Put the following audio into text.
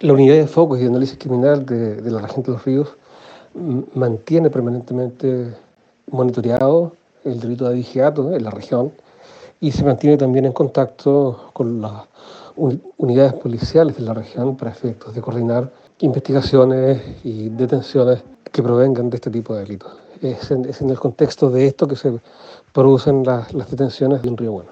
La unidad de focus y análisis criminal de, de la región de los ríos mantiene permanentemente monitoreado el delito de vigiato en la región y se mantiene también en contacto con las unidades policiales de la región para efectos de coordinar investigaciones y detenciones que provengan de este tipo de delitos. Es en, es en el contexto de esto que se producen las, las detenciones de un río bueno.